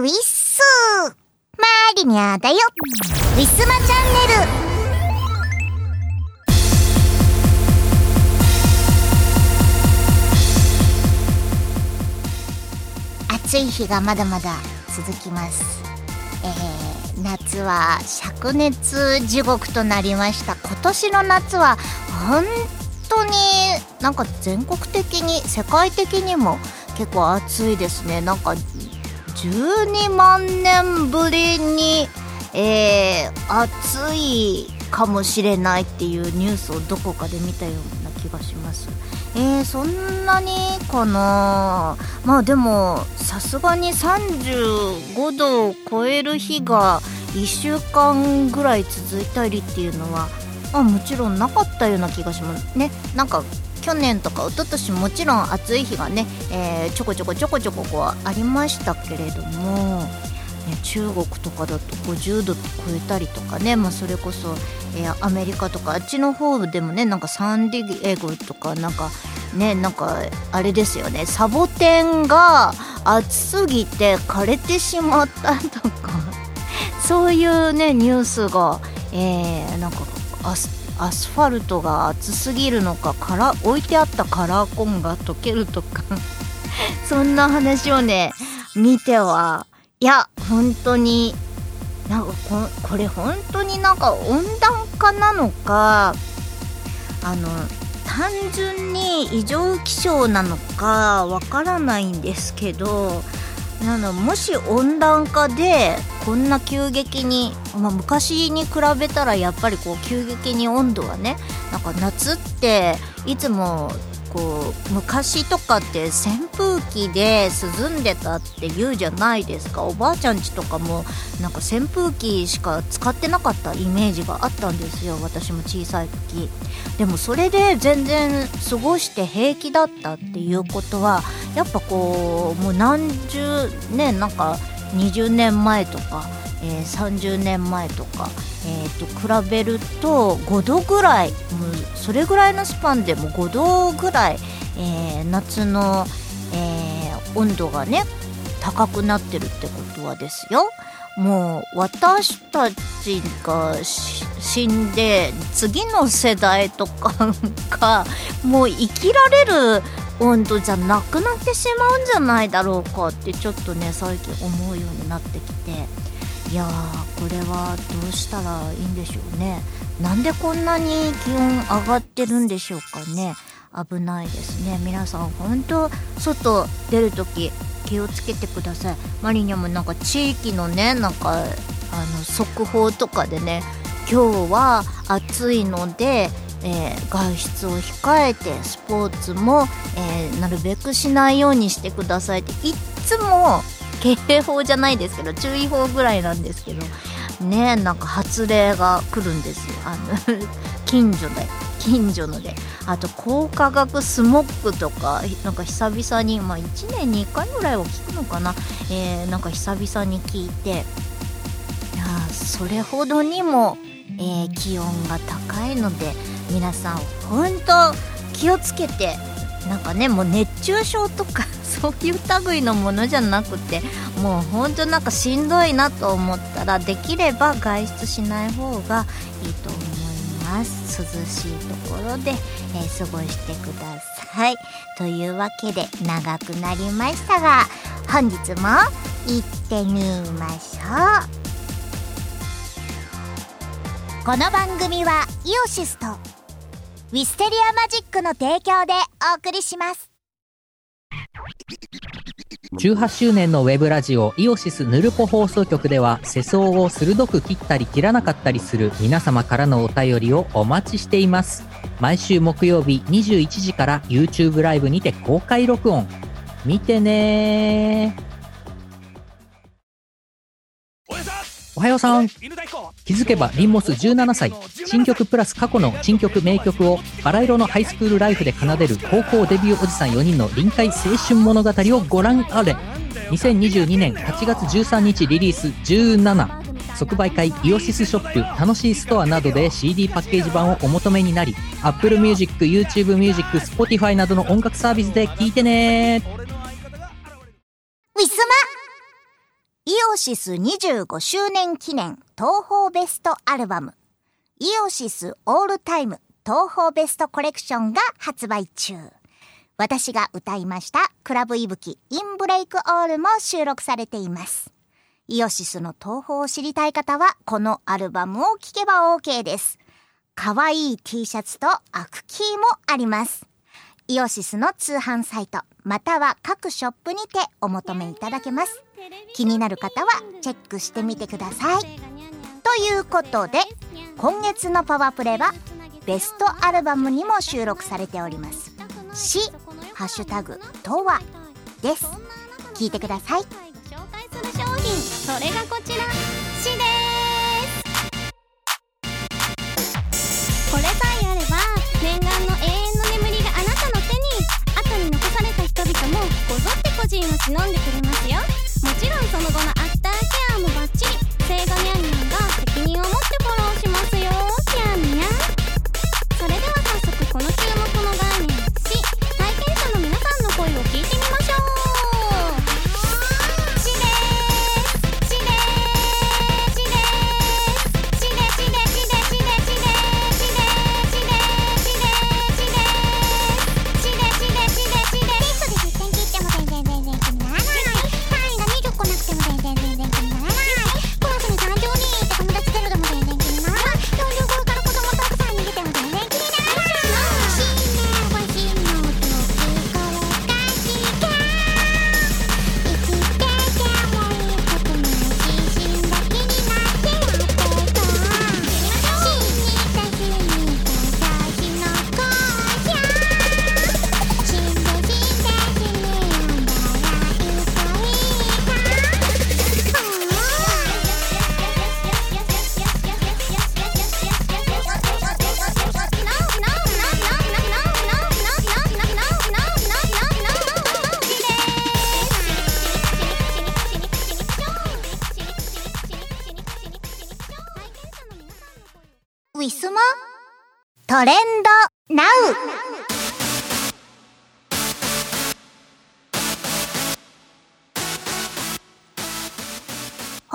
ウィッスマリニャだよウィスマチャンネル暑い日がまだまだ続きます。えー、夏は灼熱地獄となりました。今年の夏は本当になんか全国的に世界的にも結構暑いですね。なんか12万年ぶりに、えー、暑いかもしれないっていうニュースをどこかで見たような気がします。えー、そんなにかなまあでもさすがに35度を超える日が1週間ぐらい続いたりっていうのは、まあ、もちろんなかったような気がしますねなんか去年とか一昨年もちろん暑い日がね、えー、ちょこちょこちょこちょここありましたけれども、ね、中国とかだと50度超えたりとかね、まあ、それこそ、えー、アメリカとかあっちの方でもねなんかサンディエゴとかなんかねなんかあれですよねサボテンが暑すぎて枯れてしまったとかそういうねニュースが、えー、なんかアスファルトが暑すぎるのかから置いてあったカラーコーンが溶けるとか。そんな話をね見てはいや本当になんかここれ本当になんか温暖化なのかあの単純に異常気象なのかわからないんですけどなのもし温暖化でこんな急激に、まあ、昔に比べたらやっぱりこう急激に温度がねなんか夏っていつもこう昔とかって扇風機で涼んでたって言うじゃないですか。おばあちゃんちとかもなんか扇風機しか使ってなかったイメージがあったんですよ。私も小さい時。でもそれで全然過ごして平気だったっていうことはやっぱこうもう何十年なんか20年前とか、えー、30年前とか、えー、と比べると5度ぐらいもうそれぐらいのスパンでも5度ぐらい、えー、夏の、えー、温度がね高くなってるってことはですよ。もう私たちが死んで次の世代とかがもう生きられる温度じゃなくなってしまうんじゃないだろうかってちょっとね最近思うようになってきて。いやーこれはどうしたらいいんでしょうね。なんでこんなに気温上がってるんでしょうかね。危ないですね。皆さん本当外出る時気をつけてください。マリニャもなんか地域のねなんかあの速報とかでね今日は暑いのでえー、外出を控えてスポーツも、えー、なるべくしないようにしてくださいっていっつも警報じゃないですけど注意報ぐらいなんですけどねなんか発令が来るんですよ。あの近所で近所ので。あと高化学スモッグとかなんか久々にまあ1年に1回ぐらいは聞くのかな、えー、なんか久々に聞いていやそれほどにも、えー、気温が高いので皆さん本当気をつけてなんかねもう熱中症とか そういう類のものじゃなくてもう本当なんかしんどいなと思ったらできれば外出しない方がいいと思います。涼しいところで、えー、過ごしてください。というわけで長くなりましたが本日も行ってみましょう。この番組はイオシスとウィステリアマジックの提供でお送りします。18周年のウェブラジオイオシスヌルポ放送局では世相を鋭く切ったり切らなかったりする皆様からのお便りをお待ちしています。毎週木曜日21時から YouTube ライブにて公開録音。見てねおはようさん。気づけばリンモス17歳。新曲プラス過去の新曲名曲をバラ色のハイスクールライフで奏でる高校デビューおじさん4人の臨海青春物語をご覧あれ。2022年8月13日リリース17即売会イオシスショップ楽しいストアなどで CD パッケージ版をお求めになり Apple Music、YouTube Music、Spotify などの音楽サービスで聴いてね。イオシス25周年記念東宝ベストアルバム、イオシスオールタイム東宝ベストコレクションが発売中。私が歌いましたクラブいぶきインブレイクオールも収録されています。イオシスの東宝を知りたい方はこのアルバムを聴けば OK です。可愛いい T シャツとアクキーもあります。イオシスの通販サイト、または各ショップにてお求めいただけます。気になる方はチェックしてみてください。ということで今月のパワープレはベストアルバムにも収録されております。し、ハッシュタグとはです。聞いてください。紹介する商品、それがこちら、しですこれさえあれば、念願の永遠の眠りがあなたの手に後に残された人々もこぞって個人を忍んでくれますよ。もちろんその後のアフターケアもバッチリ。セイガニャンニャンが責任を持ってフォローしますよニャンニャンそれでは早速この注目の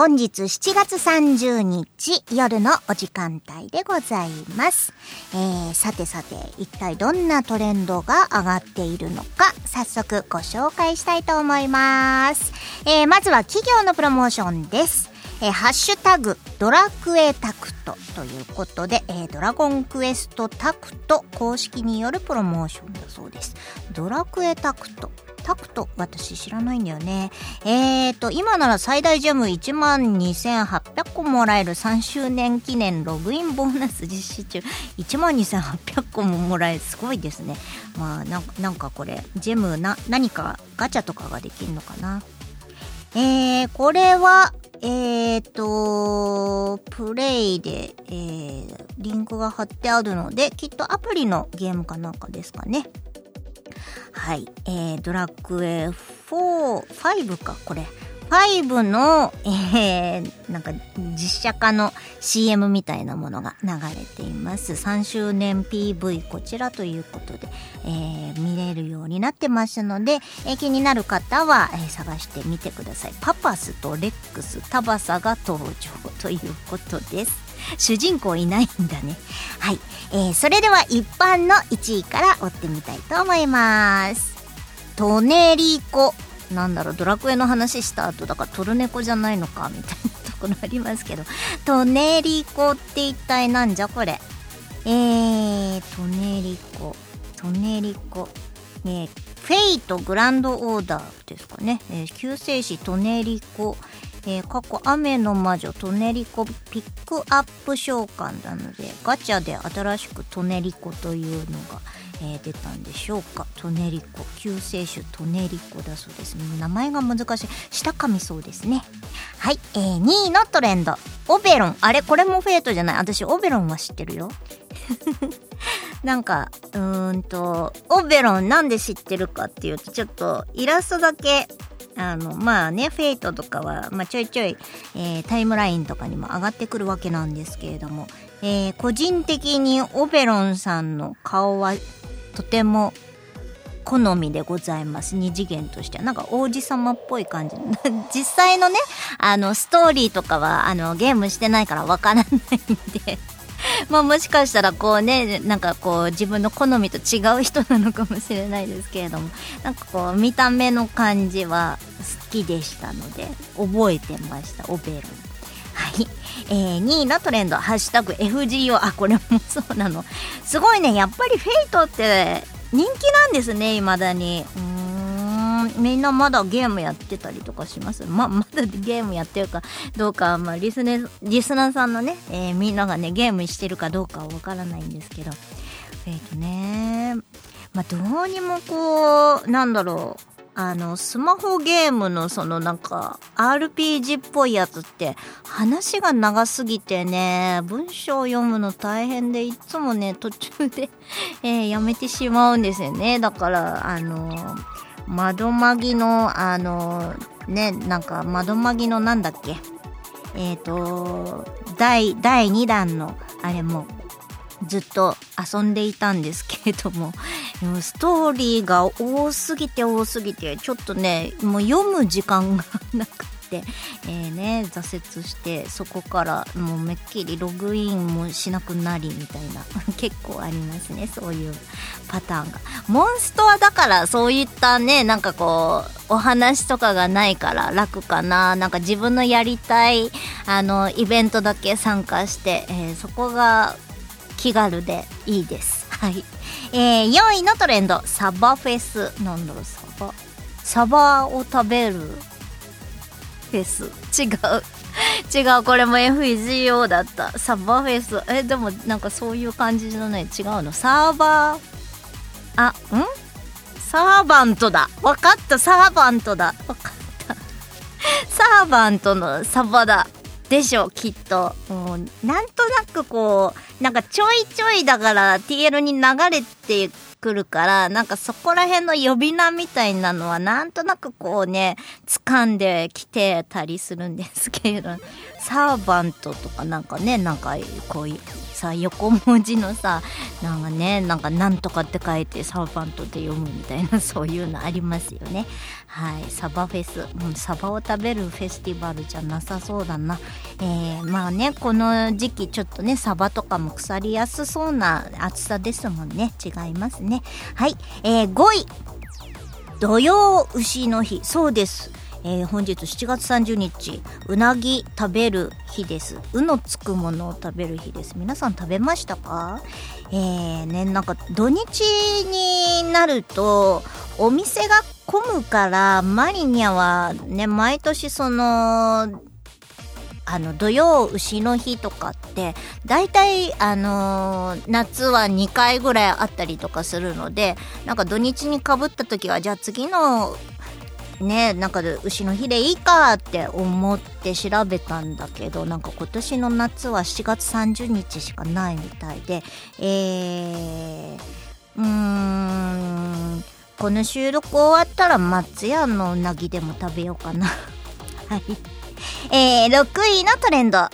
本日7月30日夜のお時間帯でございます。えー、さてさて、一体どんなトレンドが上がっているのか、早速ご紹介したいと思います。えー、まずは企業のプロモーションです。えー、ハッシュタグ、ドラクエタクトということで、えー、ドラゴンクエストタクト公式によるプロモーションだそうです。ドラクエタクト。タクト、私知らないんだよね。えーと、今なら最大ジャム1万2800個もらえる3周年記念ログインボーナス実施中。1万2800個ももらえる。すごいですね。まあ、なんかこれ、ジェムな、何かガチャとかができるのかな。えー、これは、えーと、プレイで、えー、リンクが貼ってあるので、きっとアプリのゲームかなんかですかね。はい。えー、ドラクエ4、5か、これ。5の、えー、なんか実写化の CM みたいなものが流れています。3周年 PV こちらということで、えー、見れるようになってますので、えー、気になる方は、えー、探してみてください。パパスとレックス、タバサが登場ということです。主人公いないんだね。はい。えー、それでは一般の1位から追ってみたいと思います。トネリコ。なんだろう、ドラクエの話した後だからトルネコじゃないのか、みたいなところありますけど。トネリコって一体なんじゃこれ？えー、トネリコ。トネリコ。え、フェイトグランドオーダーですかね。えー、救世主トネリコ。えー、過去雨の魔女トネリコピックアップ召喚なのでガチャで新しくトネリコというのが、えー、出たんでしょうか。トネリコ。救世主トネリコだそうです。名前が難しい。下噛みそうですね。はい、えー、2位のトレンド。オベロン。あれ？これもフェイトじゃない？私オベロンは知ってるよ。なんかうーんとオベロンなんで知ってるかっていうとちょっとイラストだけあの、まあね、フェイトとかは、まあ、ちょいちょい、えー、タイムラインとかにも上がってくるわけなんですけれども、えー、個人的にオベロンさんの顔はとても好みでございます。二次元としては。なんか王子様っぽい感じ。実際のねあのストーリーとかはあのゲームしてないからわからないんで。まあもしかしたらこうねなんかこう自分の好みと違う人なのかもしれないですけれどもなんかこう見た目の感じは好きでしたので覚えてましたオベロンはい、えー、2位のトレンド「ハッシュタグ #FGO」あこれもそうなの。すごいね。やっぱりフェイトって人気なんですね未だに。うん。みんなまだゲームやってたりとかします？ままだゲームやってるかどうか、まあ、リスネリスナーさんのね、えー、みんながねゲームしてるかどうかはわからないんですけど。えっ、ー、とねまあどうにもこうなんだろう。あのスマホゲームのそのなんか RPG っぽいやつって話が長すぎてね文章を読むの大変でいつもね途中でえー、やめてしまうんですよね。だからあの窓マギのあのねなんか窓マギのなんだっけ？えっ、ー、と第第2弾のあれもずっと遊んでいたんですけれどもストーリーが多すぎて多すぎてちょっとねもう読む時間がなくて、えー、ね挫折してそこからもうめっきりログインもしなくなりみたいな 結構ありますねそういうパターンがモンストはだからそういったねなんかこうお話とかがないから楽かななんか自分のやりたいあのイベントだけ参加して、えー、そこが気軽でいいです。はい。えー、4位のトレンド、サバフェス。なんだろう、サバ？サバを食べるフェス。違う。違う、これも FEGO だった。サバフェス。え、でもなんかそういう感じのね、違うの？サーバー、あ、ん？サーバントだ。わかった、サーバントだ。わかった。サーバントのサバだ。でしょきっともうなんとなくこうなんかちょいちょいだから TL に流れてくるからなんかそこら辺の呼び名みたいなのはなんとなくこうね掴んできてたりするんですけれど サーバントとかなんかねなんかこういうさ横文字のさなんかねなんかなんとかって書いてサーバントで読むみたいなそういうのありますよね。はいサバフェス、うん、サバを食べるフェスティバルじゃなさそうだな。えー、まあねこの時期ちょっとねサバとかも腐りやすそうな暑さですもんね。違いますね。はい、えー、5位土曜牛の日。そうです。えー、本日7月30日うなぎ食べる日です。うのつくものを食べる日です。皆さん食べましたか？えー、ねなんか土日になるとお店が混むからマリニャはね毎年そのあの土曜牛の日とかって大体あのー、夏は2回ぐらいあったりとかするのでなんか土日にかぶった時はじゃあ次のねなんか牛の日でいいかって思って調べたんだけどなんか今年の夏は7月30日しかないみたいでえー、うーんこの収録終わったら松屋のうなぎでも食べようかな。はい。えー、6位のトレンド。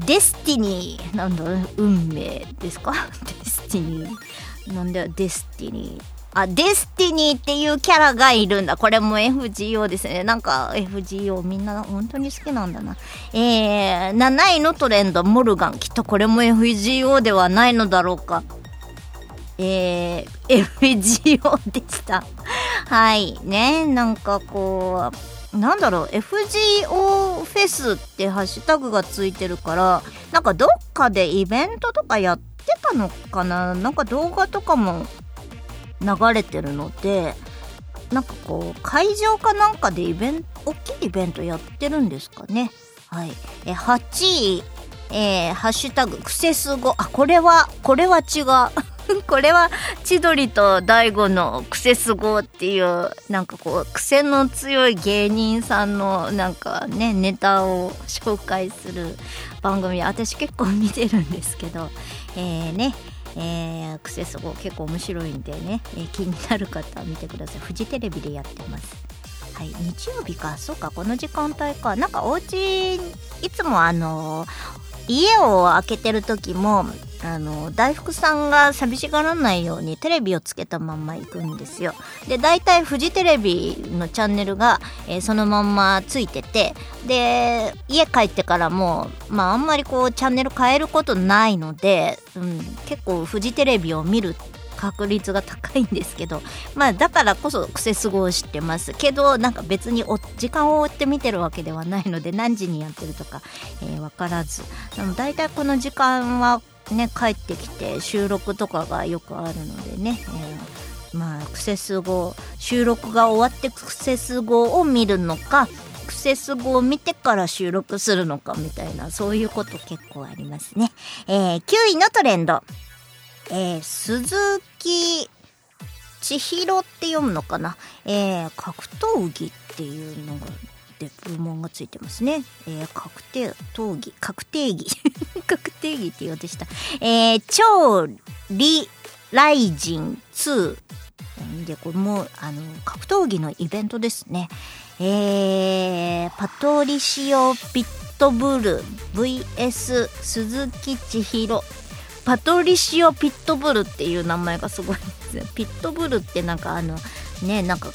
デスティニー。なんだ運命ですか？デスティニー。なんだよデスティニー。あ、デスティニーっていうキャラがいるんだ。これも FGO ですね。なんか FGO みんな本当に好きなんだな。えー、7位のトレンド、モルガン。きっとこれも FGO ではないのだろうか。えー、FGO でした。はい。ね、なんかこう、なんだろう、FGO フェスってハッシュタグがついてるから、なんかどっかでイベントとかやってたのかななんか動画とかも流れてるのでなんかこう会場かなんかでイベント大きいイベントやってるんですかね。はい。え8位えー、ハッシュタグ、クセスゴ。あ、これは、これは違う。これは、千鳥と大悟のクセスゴっていう、なんかこう、癖の強い芸人さんの、なんかね、ネタを紹介する番組、私結構見てるんですけど、えー、ね、えー、クセスゴ結構面白いんでね、えー、気になる方は見てください。フジテレビでやってます。はい日曜日か？そうかこの時間帯か。なんかお家いつもあの家を開けてる時もあの大福さんが寂しがらないようにテレビをつけたまんま行くんですよ。で大体フジテレビのチャンネルが、えー、そのまんまついててで家帰ってからもまああんまりこうチャンネル変えることないので、うん、結構フジテレビを見る確率が高いんですけどまあだからこそクセスゴを知ってます。けどなんか別にお時間を追って見てるわけではないので何時にやってるとか、えー、分からず。でも大体この時間はね帰ってきて収録とかがよくあるのでね、えー、まあクセスゴ収録が終わってクセスゴを見るのかクセスゴを見てから収録するのかみたいなそういうこと結構ありますね、えー、9位のトレンド。えー、鈴木千尋って読むのかな、えー、格闘技っていうのがで部門がついてますね。えー、確定、闘技、確定技。確定技って言おうでした。えー、超リライジン2。で、これも、あの、格闘技のイベントですね。えー、パトリシオ・ピットブル VS 鈴木千尋パトリシオ・ピットブルっていう名前がすごいですねピットブルってなんかあのねなんか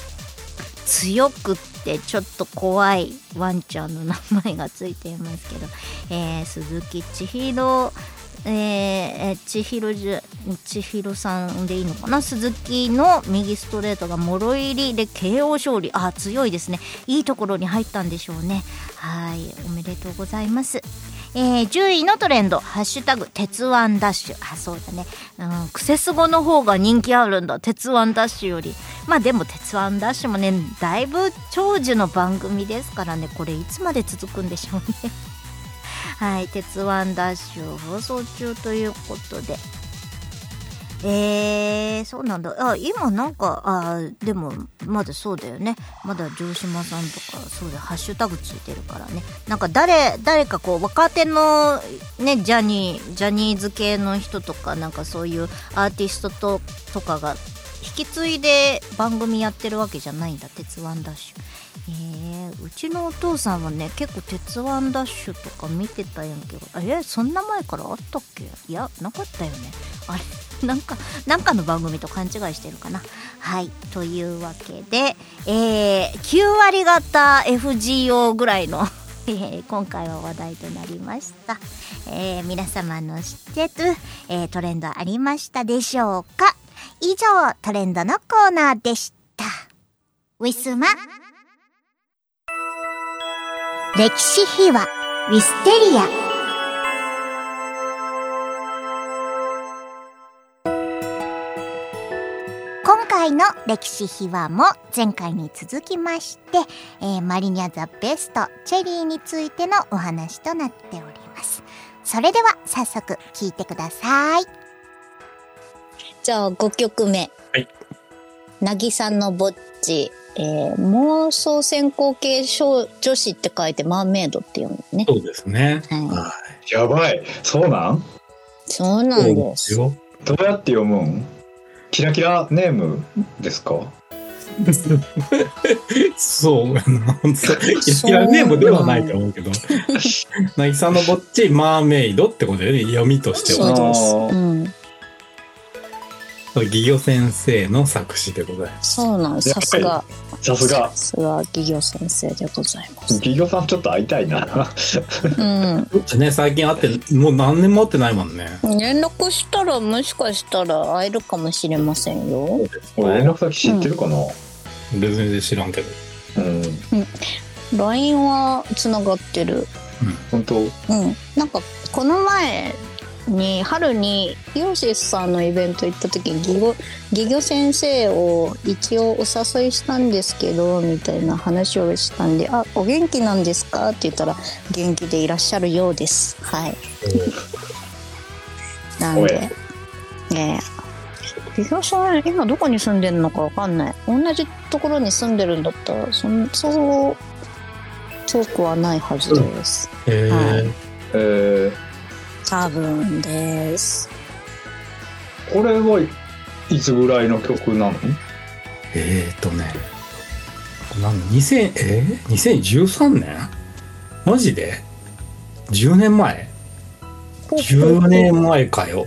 強くってちょっと怖いワンちゃんの名前がついていますけど、えー、鈴木千尋えー、千尋じ千尋さんでいいのかな？鈴木の右ストレートがもろ入りで KO 勝利。あ強いですね。いいところに入ったんでしょうね。はいおめでとうございます。えー、10位のトレンド「ハッシュタグ鉄腕ダッシュ」あそうだね、うん、クセスゴの方が人気あるんだ。鉄腕ダッシュより。まあでも鉄腕ダッシュもねだいぶ長寿の番組ですからね。これいつまで続くんでしょうね。はい鉄腕ダッシュ放送中ということで。えー、そうなんだ。あ、今なんか、あ、でも、まだそうだよね。まだ城島さんとか、そうだ、ハッシュタグついてるからね。なんか誰、誰かこう、若手の、ね、ジャニー、ジャニーズ系の人とか、なんかそういうアーティストと、とかが、引き継いで番組やってるわけじゃないんだ、鉄腕ダッシュ。えー、うちのお父さんはね結構「鉄腕ダッシュ」とか見てたやんけどえそんな前からあったっけ？いやなかったよねあれ？なんかなんかの番組と勘違いしてるかな。はい。というわけで、えー、9割方 FGO ぐらいの え今回は話題となりました、えー、皆様の知ってる、えー、トレンドありましたでしょうか？以上トレンドのコーナーでした。ウィスマ。歴史秘話ウィステリア。回の歴史秘話も前回に続きまして、えー、マリニャザベストチェリーについてのお話となっております。それでは早速聞いてください。じゃあ5曲目。はい。渚のぼっち。えー、妄想先行系女子って書いてマーメイドって読むね。そうですね。はい、やばい。そうなん？そうなんです。どうやって読むん？キラキラネームですか？そうやな。キラキラネームではないと思うけど。渚 のぼっちマーメイドってことだよね、読みとしては。そうです。うん義魚先生の作詞でございます。そうなんです。さすが。さすが。さすが義魚先生でございます。義魚さんちょっと会いたいな。うん。ね、最近会って、もう何年も会ってないもんね。連絡したら、もしかしたら会えるかもしれませんよ。俺連絡先知ってるかな、うん、別に知らんけど。うん。うん、LINE は繋がってる。うん、本当？うん。なんか、この前、に春にイオシスさんのイベント行った時にギゴギギョ先生を一応お誘いしたんですけどみたいな話をしたんで「あお元気なんですか?」って言ったら「元気でいらっしゃるようです」はい。なんでねえ。ギギョさん今どこに住んでるのかわかんない。同じところに住んでるんだったらそんそう遠くはないはずです。うん、へえはい、えー多分です。これはいつぐらいの曲なの？えーとね、なん2000えー、2013年マジで ?10 年前 ?10 年前かよ。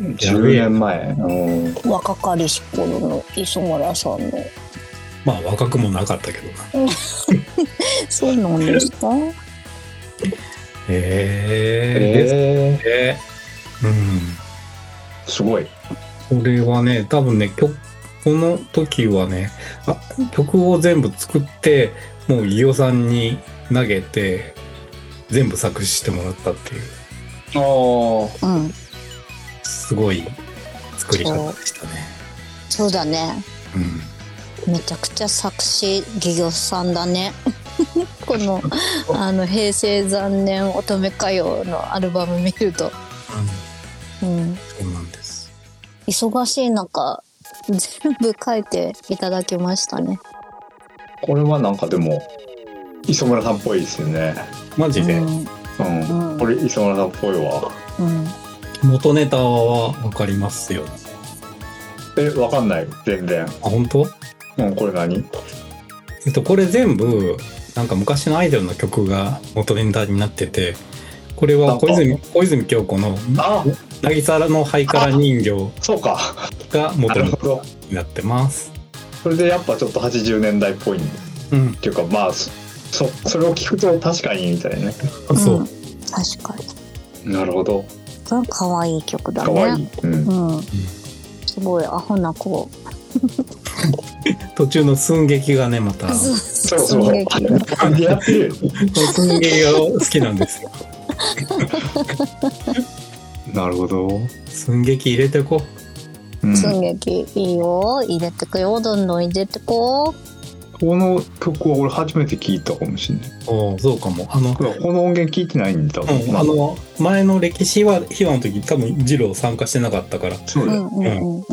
10年前。うん若かりし頃の磯村さんのまあ若くもなかったけどな。そうなんですか？へえ。えうん。ー、すごい。これはね、多分ね、曲、この時はね、あ、曲を全部作って、もう飯尾さんに投げて、全部作詞してもらったっていう、ああ。うんすごい作り方でしたね。そうだねうん。めちゃくちゃ作詞漁業さんだね このあの平成残念乙女歌謡のアルバム見ると、うん、そうなんです。忙しい中全部書いていただきましたねこれはなんかでも、磯村さんっぽいですよね。マジで、うんうん。うんこれ磯村さんっぽいわ。うん元ネタはわかりますよ。え、わかんない？全然。あ、本当？うん、これ何？えっと、これ全部、なんか昔のアイドルの曲が元ネタになってて、これは小泉小泉京子のあ「渚のハイカラ人形そうか。」なが元ネタ。になってます。それでやっぱちょっと80年代っぽいっうん、ていうか、まあ、そ、そそれを聞くと確かにみたいなね。そう、うん確かになるほど。可愛い曲だかわいねい。うん。うんすごいアホな子途中の寸劇がねまた。そうそう。寸劇寸劇が好きなんですよ。なるほど。寸劇入れてこう。ん、寸劇いいよ入れてくよどんどん入れてここの曲は俺初めて聞いたかもしれない。う。おう。そう。かも。あの、この音源聞いてないんだ。う。ん、あの前の歴史は秘話の時多分ジロー参加してなかったから。そう。だよ。う。う。んう。んう。ん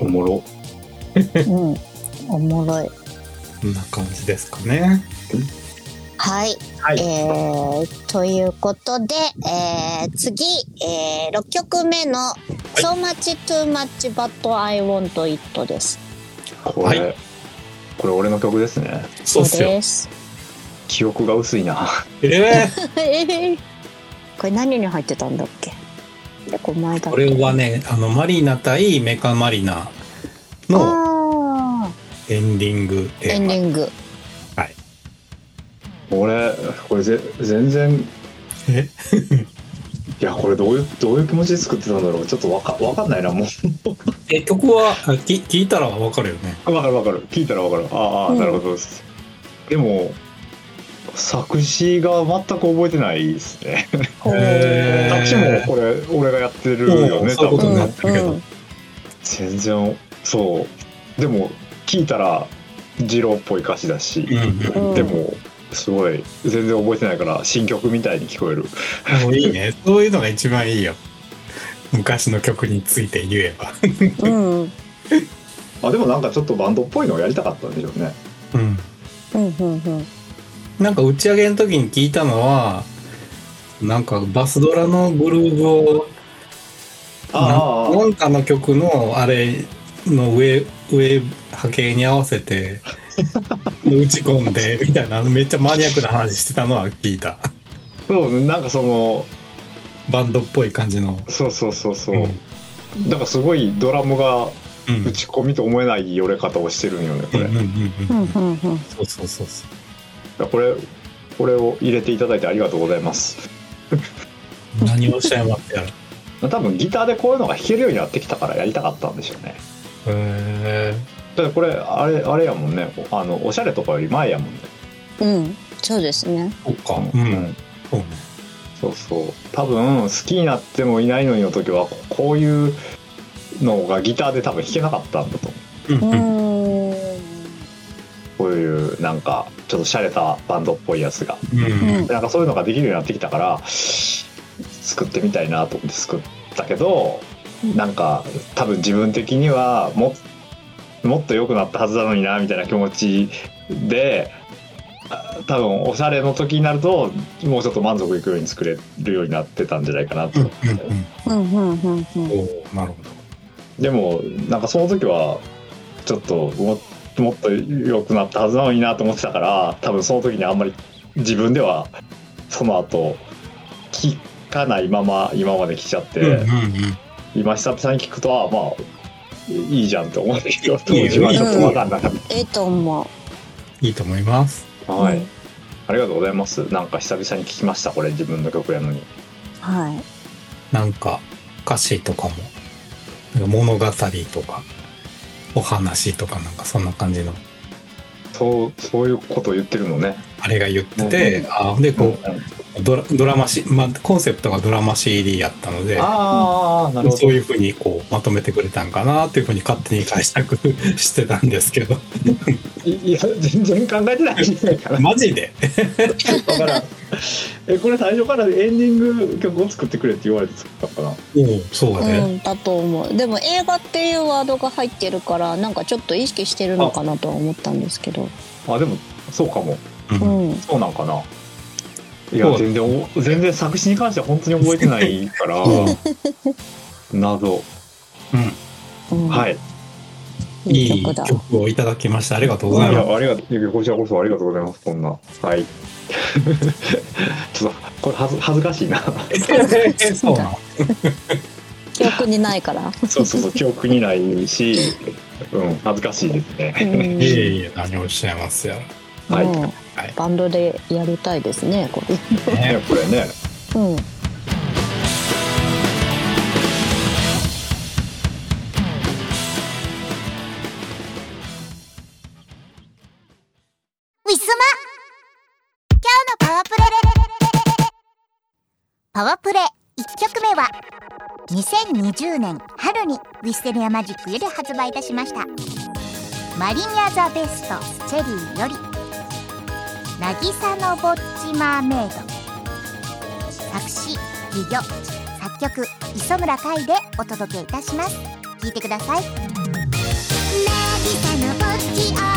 おもろ。う。んおもろいこんな感じですかね。はい、はい。えー、ということで、えー、次、えー、6曲目の「So much too much but I want it」ですこれ、はいこれ俺の曲ですね。そう。です記憶が薄いな。えええー これ何に入ってたんだっけ？でこれ前だっこけれはね、あのマリーナ対メカマリナのあエンディングーテーマ。エンディング俺、これぜ全然、え？いや、これどういう、どういう気持ちで作ってたんだろう。ちょっとわかわかんないな、もえ曲はあき聞いたらわかるよね。う。わかるわかる。聞いたらわかる。ああ、うんなるほどです。でも、作詞が全く覚えてないですね。へー作詞もこれ、俺がやってるよね、多分そういうことになってるけど。全然、そう。でも、聞いたら、ジローっぽい歌詞だし、うんうんでも、すごい、全然覚えてないから、新曲みたいに聞こえる。もういいね。そういうのが一番いいよ。昔の曲について言えば。うん あ、でもなんかちょっとバンドっぽいのをやりたかったんでしょうね。うん。うんうんうんなんか打ち上げの時に聞いたのは、なんかバスドラのグルーヴを、ああななんかの曲のあれの上、上波形に合わせて、打ち込んで、みたいな、めっちゃマニアックな話してたのは聞いた。そう、なんかその、バンドっぽい感じの。そうそうそうそう。うんなんかすごいドラムがうん。打ち込みと思えない寄れ方をしてるんよね、これ。うんうんうんううんんうんうんそうそうそうそう。これ、これを入れていただいてありがとうございます。何をおっしゃいますやら。多分ギターでこういうのが弾けるようになってきたからやりたかったんでしょうね。へだこれ、あれ、あれやもんね。あの、おしゃれとかより前やもんね。うんそうですねー、そっか。うん。そうね。そうそう。多分、好きになってもいないのにの時は、ここういうのがギターで多分弾けなかったんだと思う。うんこういう、なんか、ちょっと洒落たバンドっぽいやつが。うんなんかそういうのができるようになってきたから、作ってみたいなと思って作ったけど、なんか、多分自分的にはも、もっと良くなったはずなのにな、みたいな気持ちで、あ多分おしゃれの時になるともうちょっと満足いくように作れるようになってたんじゃないかなと、うんうんうんうんうんうんうん。おーなるほど。でもなんかその時はちょっとももっと良くなったはずなのになと思ってたから多分その時にあんまり自分ではその後聞かないまま今まで来ちゃって、うんうんうん。今久々に聞くとはまあいいじゃんって思うんだけど当時はちょっと分かんなかっええと思いいと思います。た、はい。ありがとうございます。なんか久々に聞きましたこれ自分の曲やのに。うはい。なんか歌詞とかも、物語とか、お話とかなんかそんな感じの、そうそういうことを言ってるのね。あれが言ってて、あで、こう、ドラドラマし、まあ、コンセプトがドラマ CD やったので、ああなるほど。そういうふうにこうまとめてくれたんかなっていうふうに勝手に解釈 してたんですけど、いいや全然考えてないんじゃないかなマジで？だからえこれ最初からエンディング曲を作ってくれって言われて作ったのかおうそうだね。うんだと思う。でも映画っていうワードが入ってるからなんかちょっと意識してるのかなとは思ったんですけど。なあでもそうかも。うん。うん。そうなんかないや全然お全然作詞に関しては本当に覚えてないから 謎。うん。うん。はい。いいいい曲をいただきました。ありがとういございます。やありがとう。こちらこそありがとうございます。こんな。はい。ちょっとこれ恥ず恥ずかしいな。そうなの。記憶にないから。そうそうそう記憶にないし、うん、恥ずかしいですね。うん。いえいえ、何をおっしゃいますよ。はい。バンドでやりたいですねこれ。ねこれね。うん。ウィスマ。今日のパワープレ。パワープレ。1曲目は2020年春にウィステリアマジックより発売いたしました。マリニャザベストチェリーより渚のぼっちマーメイド作詞美女作曲磯村海でお届けいたします。聴いてください。渚のぼっち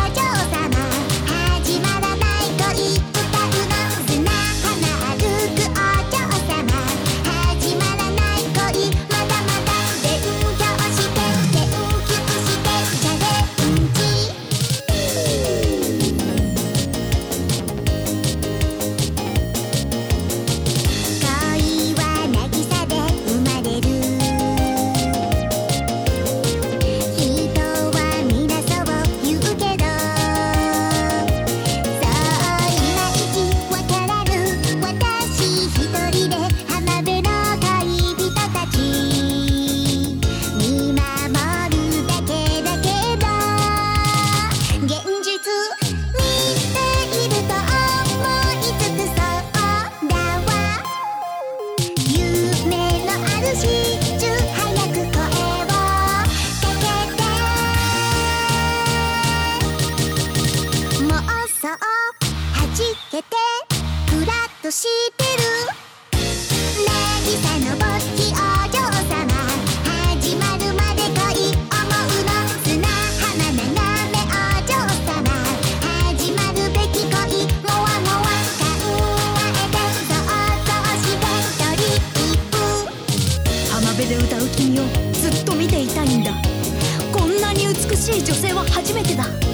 ふらってる？渚のぼっちお嬢様始まるまで恋思うの砂浜眺めお嬢様始まるべき恋もわもわ考えて想像してトリップ浜辺で歌う君をずっと見ていたいんだ。こんなに美しい女性は初めてだ。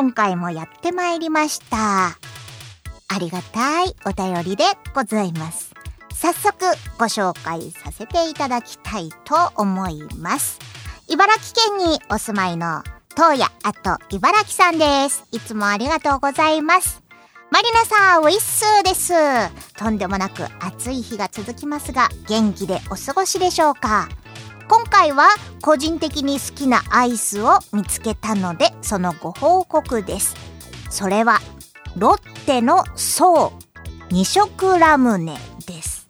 今回もやってまいりました。ありがたいお便りでございます。早速ご紹介させていただきたいと思います。茨城県にお住まいの東野あと茨城さんです。いつもありがとうございます。マリナさん、ウィッスーです。とんでもなく暑い日が続きますが、元気でお過ごしでしょうか？今回は個人的に好きなアイスを見つけたので、そのご報告です。それは、ロッテのソウ2色ラムネです。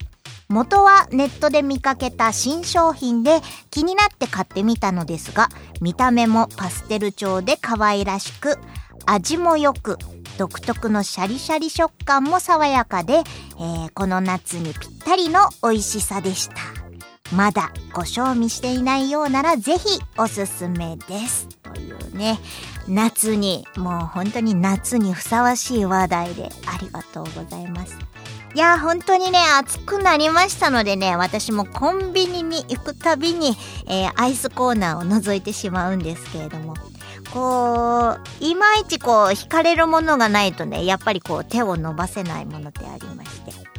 元はネットで見かけた新商品で気になって買ってみたのですが、見た目もパステル調で可愛らしく、味もよく、独特のシャリシャリ食感も爽やかで、えーこの夏にぴったりの美味しさでした。まだご賞味していないようならぜひおすすめです。というね、夏に、もう本当に夏にふさわしい話題でありがとうございます。いや本当にね暑くなりましたのでね私もコンビニに行くたびに、えー、アイスコーナーを覗いてしまうんですけれどもこういまいちこう惹かれるものがないとねやっぱりこう手を伸ばせないものってありまして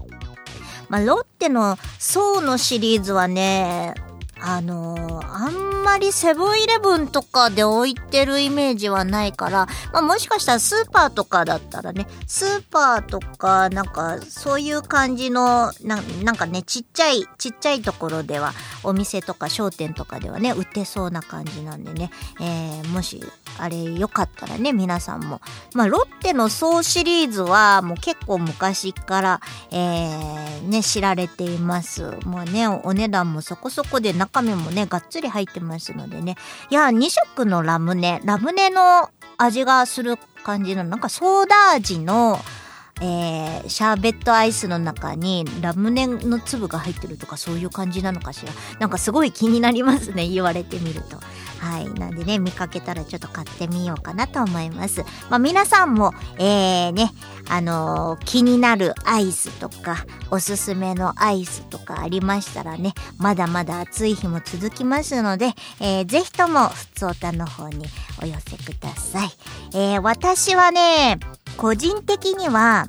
まあロッテの層のシリーズはねあのー、あんまりセブンイレブンとかで置いてるイメージはないから、まあ、もしかしたらスーパーとかだったらね、スーパーとか、なんか、そういう感じのな、なんかね、ちっちゃい、ちっちゃいところでは、お店とか商店とかではね、売ってそうな感じなんでね、えー、もし、あれよかったらね、皆さんも。まあ、ロッテの総シリーズは、もう結構昔から、えー、ね、知られています。もうね、お値段もそこそこでな中身もね、がっつり入ってますのでね。いや、2色のラムネ、ラムネの味がする感じの、なんかソーダ味の、えー、シャーベットアイスの中にラムネの粒が入ってるとかそういう感じなのかしら？なんかすごい気になりますね、言われてみると。はい。なんでね、見かけたらちょっと買ってみようかなと思います。まあ皆さんも、えー、ね、あのー、気になるアイスとか、おすすめのアイスとかありましたらね、まだまだ暑い日も続きますので、えー、ぜひとも、ふつおたの方にお寄せください。えー、私はね、個人的には、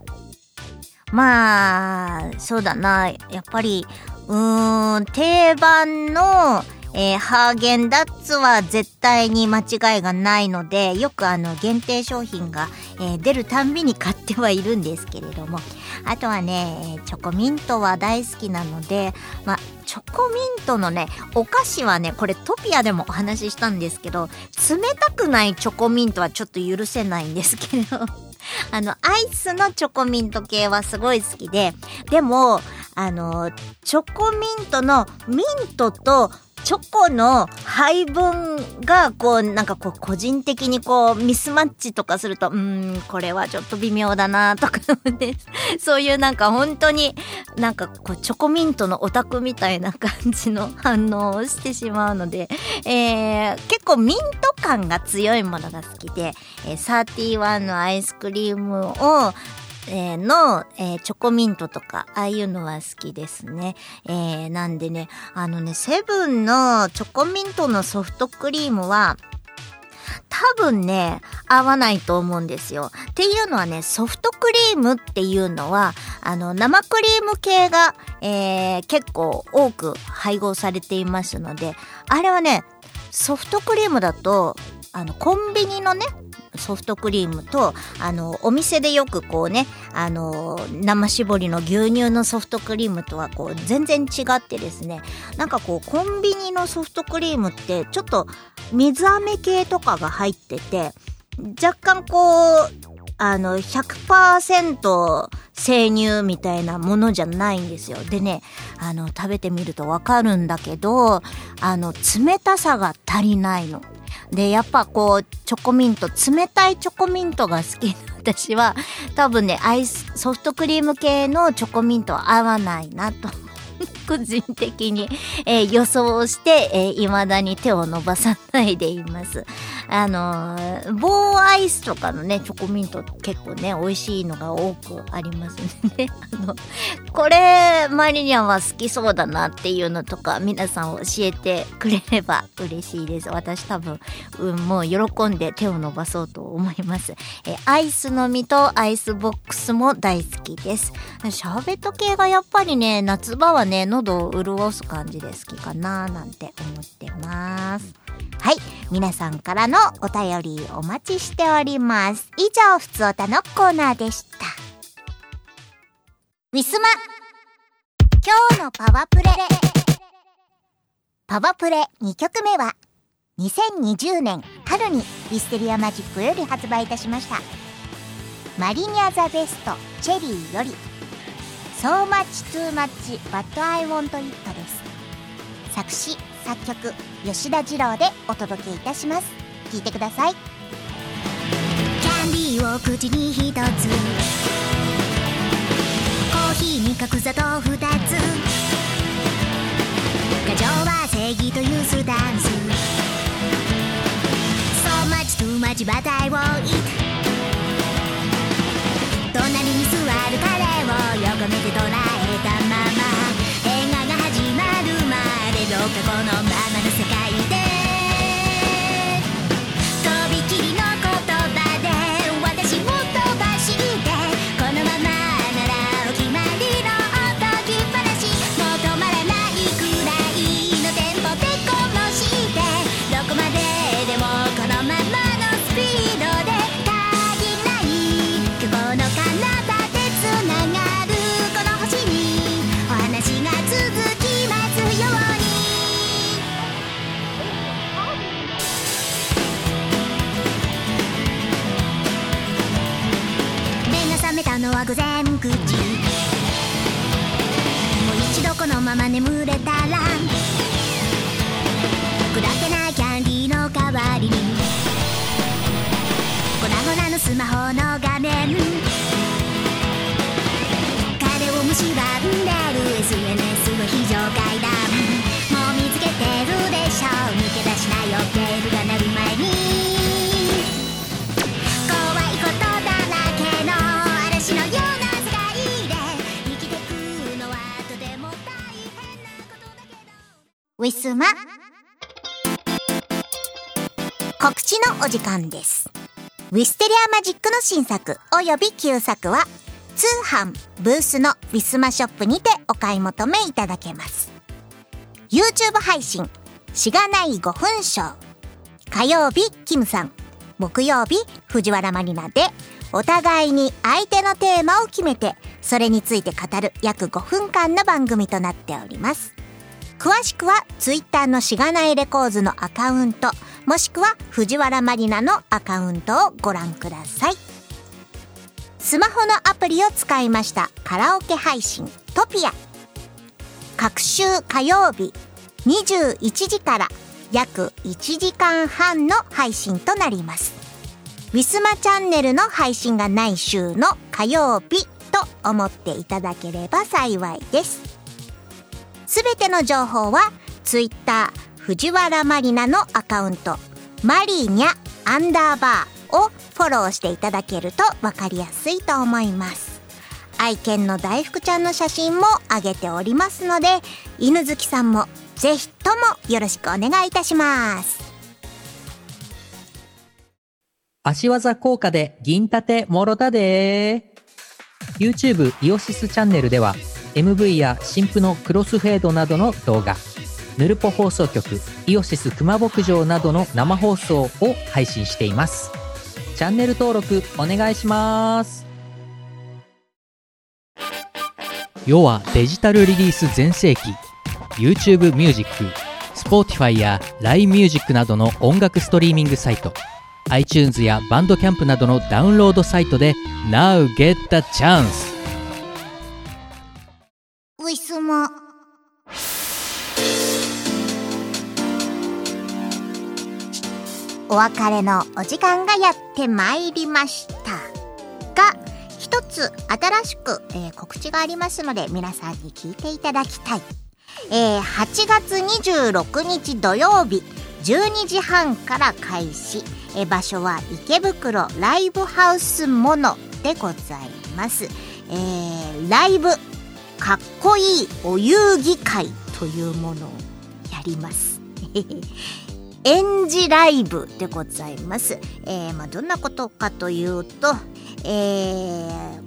まあ、そうだな、やっぱり、うーん、定番の、えー、ハーゲンダッツは絶対に間違いがないので、よくあの限定商品が、えー、出るたんびに買ってはいるんですけれども、あとはね、チョコミントは大好きなので、ま、チョコミントのね、お菓子はね、これトピアでもお話ししたんですけど、冷たくないチョコミントはちょっと許せないんですけど、あの、アイスのチョコミント系はすごい好きで、でも、あの、チョコミントのミントとチョコの配分が、こう、なんかこう、個人的にこう、ミスマッチとかすると、うーん、これはちょっと微妙だなとか、そういうなんか本当に、なんかこう、チョコミントのオタクみたいな感じの反応をしてしまうので、えー、結構ミント感が強いものが好きで、えー、31のアイスクリームを、えー、の、えー、チョコミントとか、ああいうのは好きですね。えー、なんでね、あのね、セブンのチョコミントのソフトクリームは、多分ね、合わないと思うんですよ。っていうのはね、ソフトクリームっていうのは、あの、生クリーム系が、えー、結構多く配合されていますので、あれはね、ソフトクリームだと、あの、コンビニのね、ソフトクリームと、あの、お店でよくこうね、あの、生搾りの牛乳のソフトクリームとはこう、全然違ってですね、なんかこう、コンビニのソフトクリームって、ちょっと水飴系とかが入ってて、若干こう、あの、100%生乳みたいなものじゃないんですよ。でね、あの、食べてみるとわかるんだけど、あの、冷たさが足りないの。で、やっぱこう、チョコミント、冷たいチョコミントが好きな 私は、多分ね、アイス、ソフトクリーム系のチョコミントは合わないなと 個人的に、えー、予想して、えー、未だに手を伸ばさないでいます。あのー、棒アイスとかのね、チョコミント結構ね、美味しいのが多くありますね。あの、これ、マリニャンは好きそうだなっていうのとか、皆さん教えてくれれば嬉しいです。私多分、うん、もう喜んで手を伸ばそうと思います。え、アイスの実とアイスボックスも大好きです。シャーベット系がやっぱりね、夏場はね、喉を潤す感じで好きかななんて思ってます。はい。皆さんからのお便りお待ちしております。以上、ふつおたのコーナーでした。ウィスマ今日のパワープレパワープレ2曲目は2020年春にウィステリアマジックより発売いたしましたマリニャザベストチェリーより So much too much but I want it です作詞作曲吉田二郎でお届けいたします聞いてください。キャンディーを口に一つ。コーヒーに角砂糖二つ。過剰は正義というスタンス。So much too much but I want it まま眠れたらウィスマ告知のお時間です。ウィステリアマジックの新作および旧作は通販ブースのウィスマショップにてお買い求めいただけます。YouTube 配信しがない5分ショー火曜日キムさん木曜日藤原マリナでお互いに相手のテーマを決めてそれについて語る約5分間の番組となっております。詳しくは Twitter のしがないレコーズのアカウントもしくは藤原マリナのアカウントをご覧ください。スマホのアプリを使いましたカラオケ配信トピア。各週火曜日21時から約1時間半の配信となります。ウィスマチャンネルの配信がない週の火曜日と思っていただければ幸いです。すべての情報はツイッター藤原マリナのアカウントマリーニャアンダーバーをフォローしていただけるとわかりやすいと思います。愛犬の大福ちゃんの写真も上げておりますので犬好きさんもぜひともよろしくお願いいたします。足技効果で銀盾もろたでー。YouTube イオシスチャンネルでは MV や新婦のクロスフェードなどの動画ヌルポ放送局イオシス熊牧場などの生放送を配信しています。チャンネル登録お願いします。世はデジタルリリース全盛期。YouTube ミュージック Spotify や LINE ミュージックなどの音楽ストリーミングサイト。iTunes やバンドキャンプなどのダウンロードサイトで Now get the chance! お別れのお時間がやってまいりました。が一つ新しく、えー告知がありますので皆さんに聞いていただきたい、えー8月26日土曜日12時半から開始、えー場所は池袋ライブハウスモノでございます、えーライブかっこいいお遊戯会というものをやります。演じライブでございます。えーまあ、どんなことかというと、えー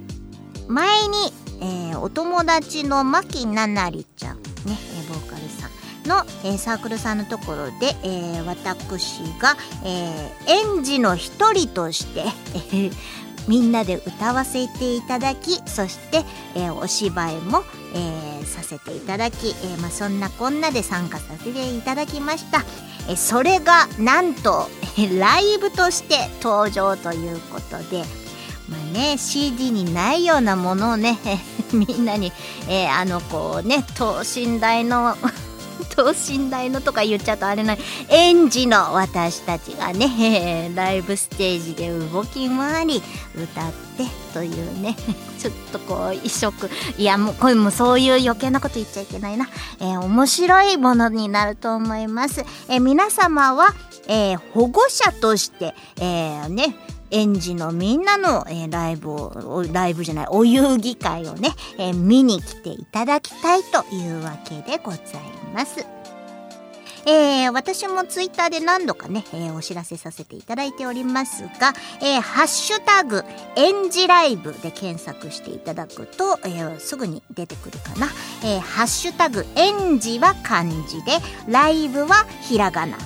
前に、えーお友達の牧ななりちゃん、ね、ボーカルさんの、えーサークルさんのところで、えー私が、えー園児の一人として、えーみんなで歌わせていただきそして、えーお芝居も、えーさせていただき、えーまあ、そんなこんなで参加させていただきました、えそれがなんと、えライブとして登場ということでまあね CD にないようなものをね、みんなに、えあのこうね等身大の等身大のとか言っちゃうとあれない園児の私たちがね、ライブステージで動き回り歌ってというね。ちょっとこう異色。いやもうこれもそういう余計なこと言っちゃいけないな、えー面白いものになると思います、えー皆様は、えー保護者として、えーね園児のみんなの、えーライブをライブじゃないお遊戯会をね、えー見に来ていただきたいというわけでございます。えー私もツイッターで何度かね、えーお知らせさせていただいておりますが、えーハッシュタグ、演じライブで検索していただくと、えーすぐに出てくるかな。えーハッシュタグ、演じは漢字で、ライブはひらがな。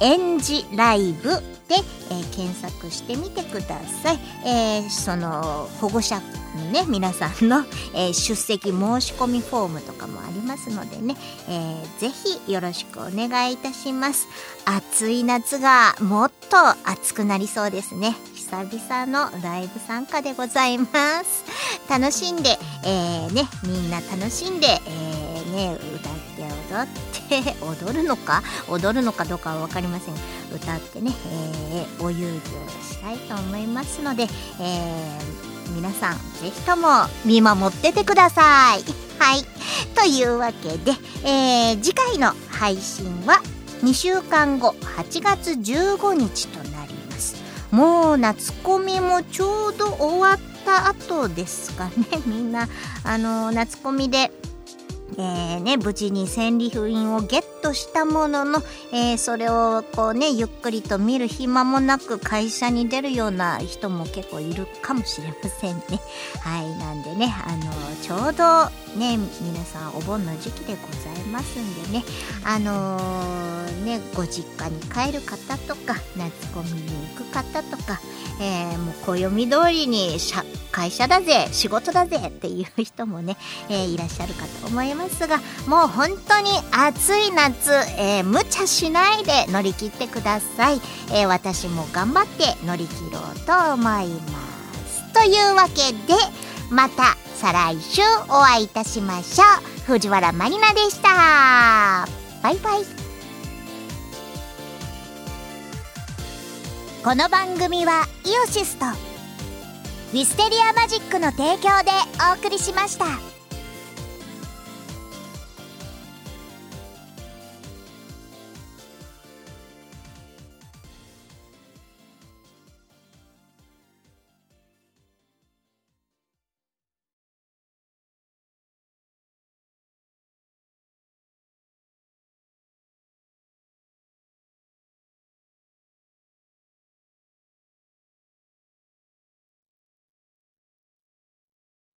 演じライブで、えー検索してみてください。えーその保護者のね皆さんの、えー出席申し込みフォームとかもありますのでね、えーぜひよろしくお願いいたします。暑い夏がもっと暑くなりそうですね。久々のライブ参加でございます楽しんで、えー、ねみんな楽しんで、えー、ね歌って踊って踊るのか？踊るのかどうかは分かりません。歌ってね、えー、お遊戯をしたいと思いますので、えー、皆さんぜひとも見守っててください。はい。というわけで、えー、次回の配信は2週間後8月15日となります。もう夏コミもちょうど終わった後ですかね。みんなあの夏コミでえーね、無事に戦利品をゲットしたものの、えー、それをこうねゆっくりと見る暇もなく会社に出るような人も結構いるかもしれませんね。はいなんでねあのちょうどね皆さんお盆の時期でございますんでねあのー、ねご実家に帰る方とか夏コミに行く方とか、えー、もう暦通りに会社だぜ仕事だぜっていう人もね、えー、いらっしゃるかと思いますますがもう本当に暑い夏、えー、無茶しないで乗り切ってください、えー、私も頑張って乗り切ろうと思います。というわけでまた再来週お会いいたしましょう。藤原まりなでした。バイバイ。この番組はイオシスとウィステリアマジックの提供でお送りしました。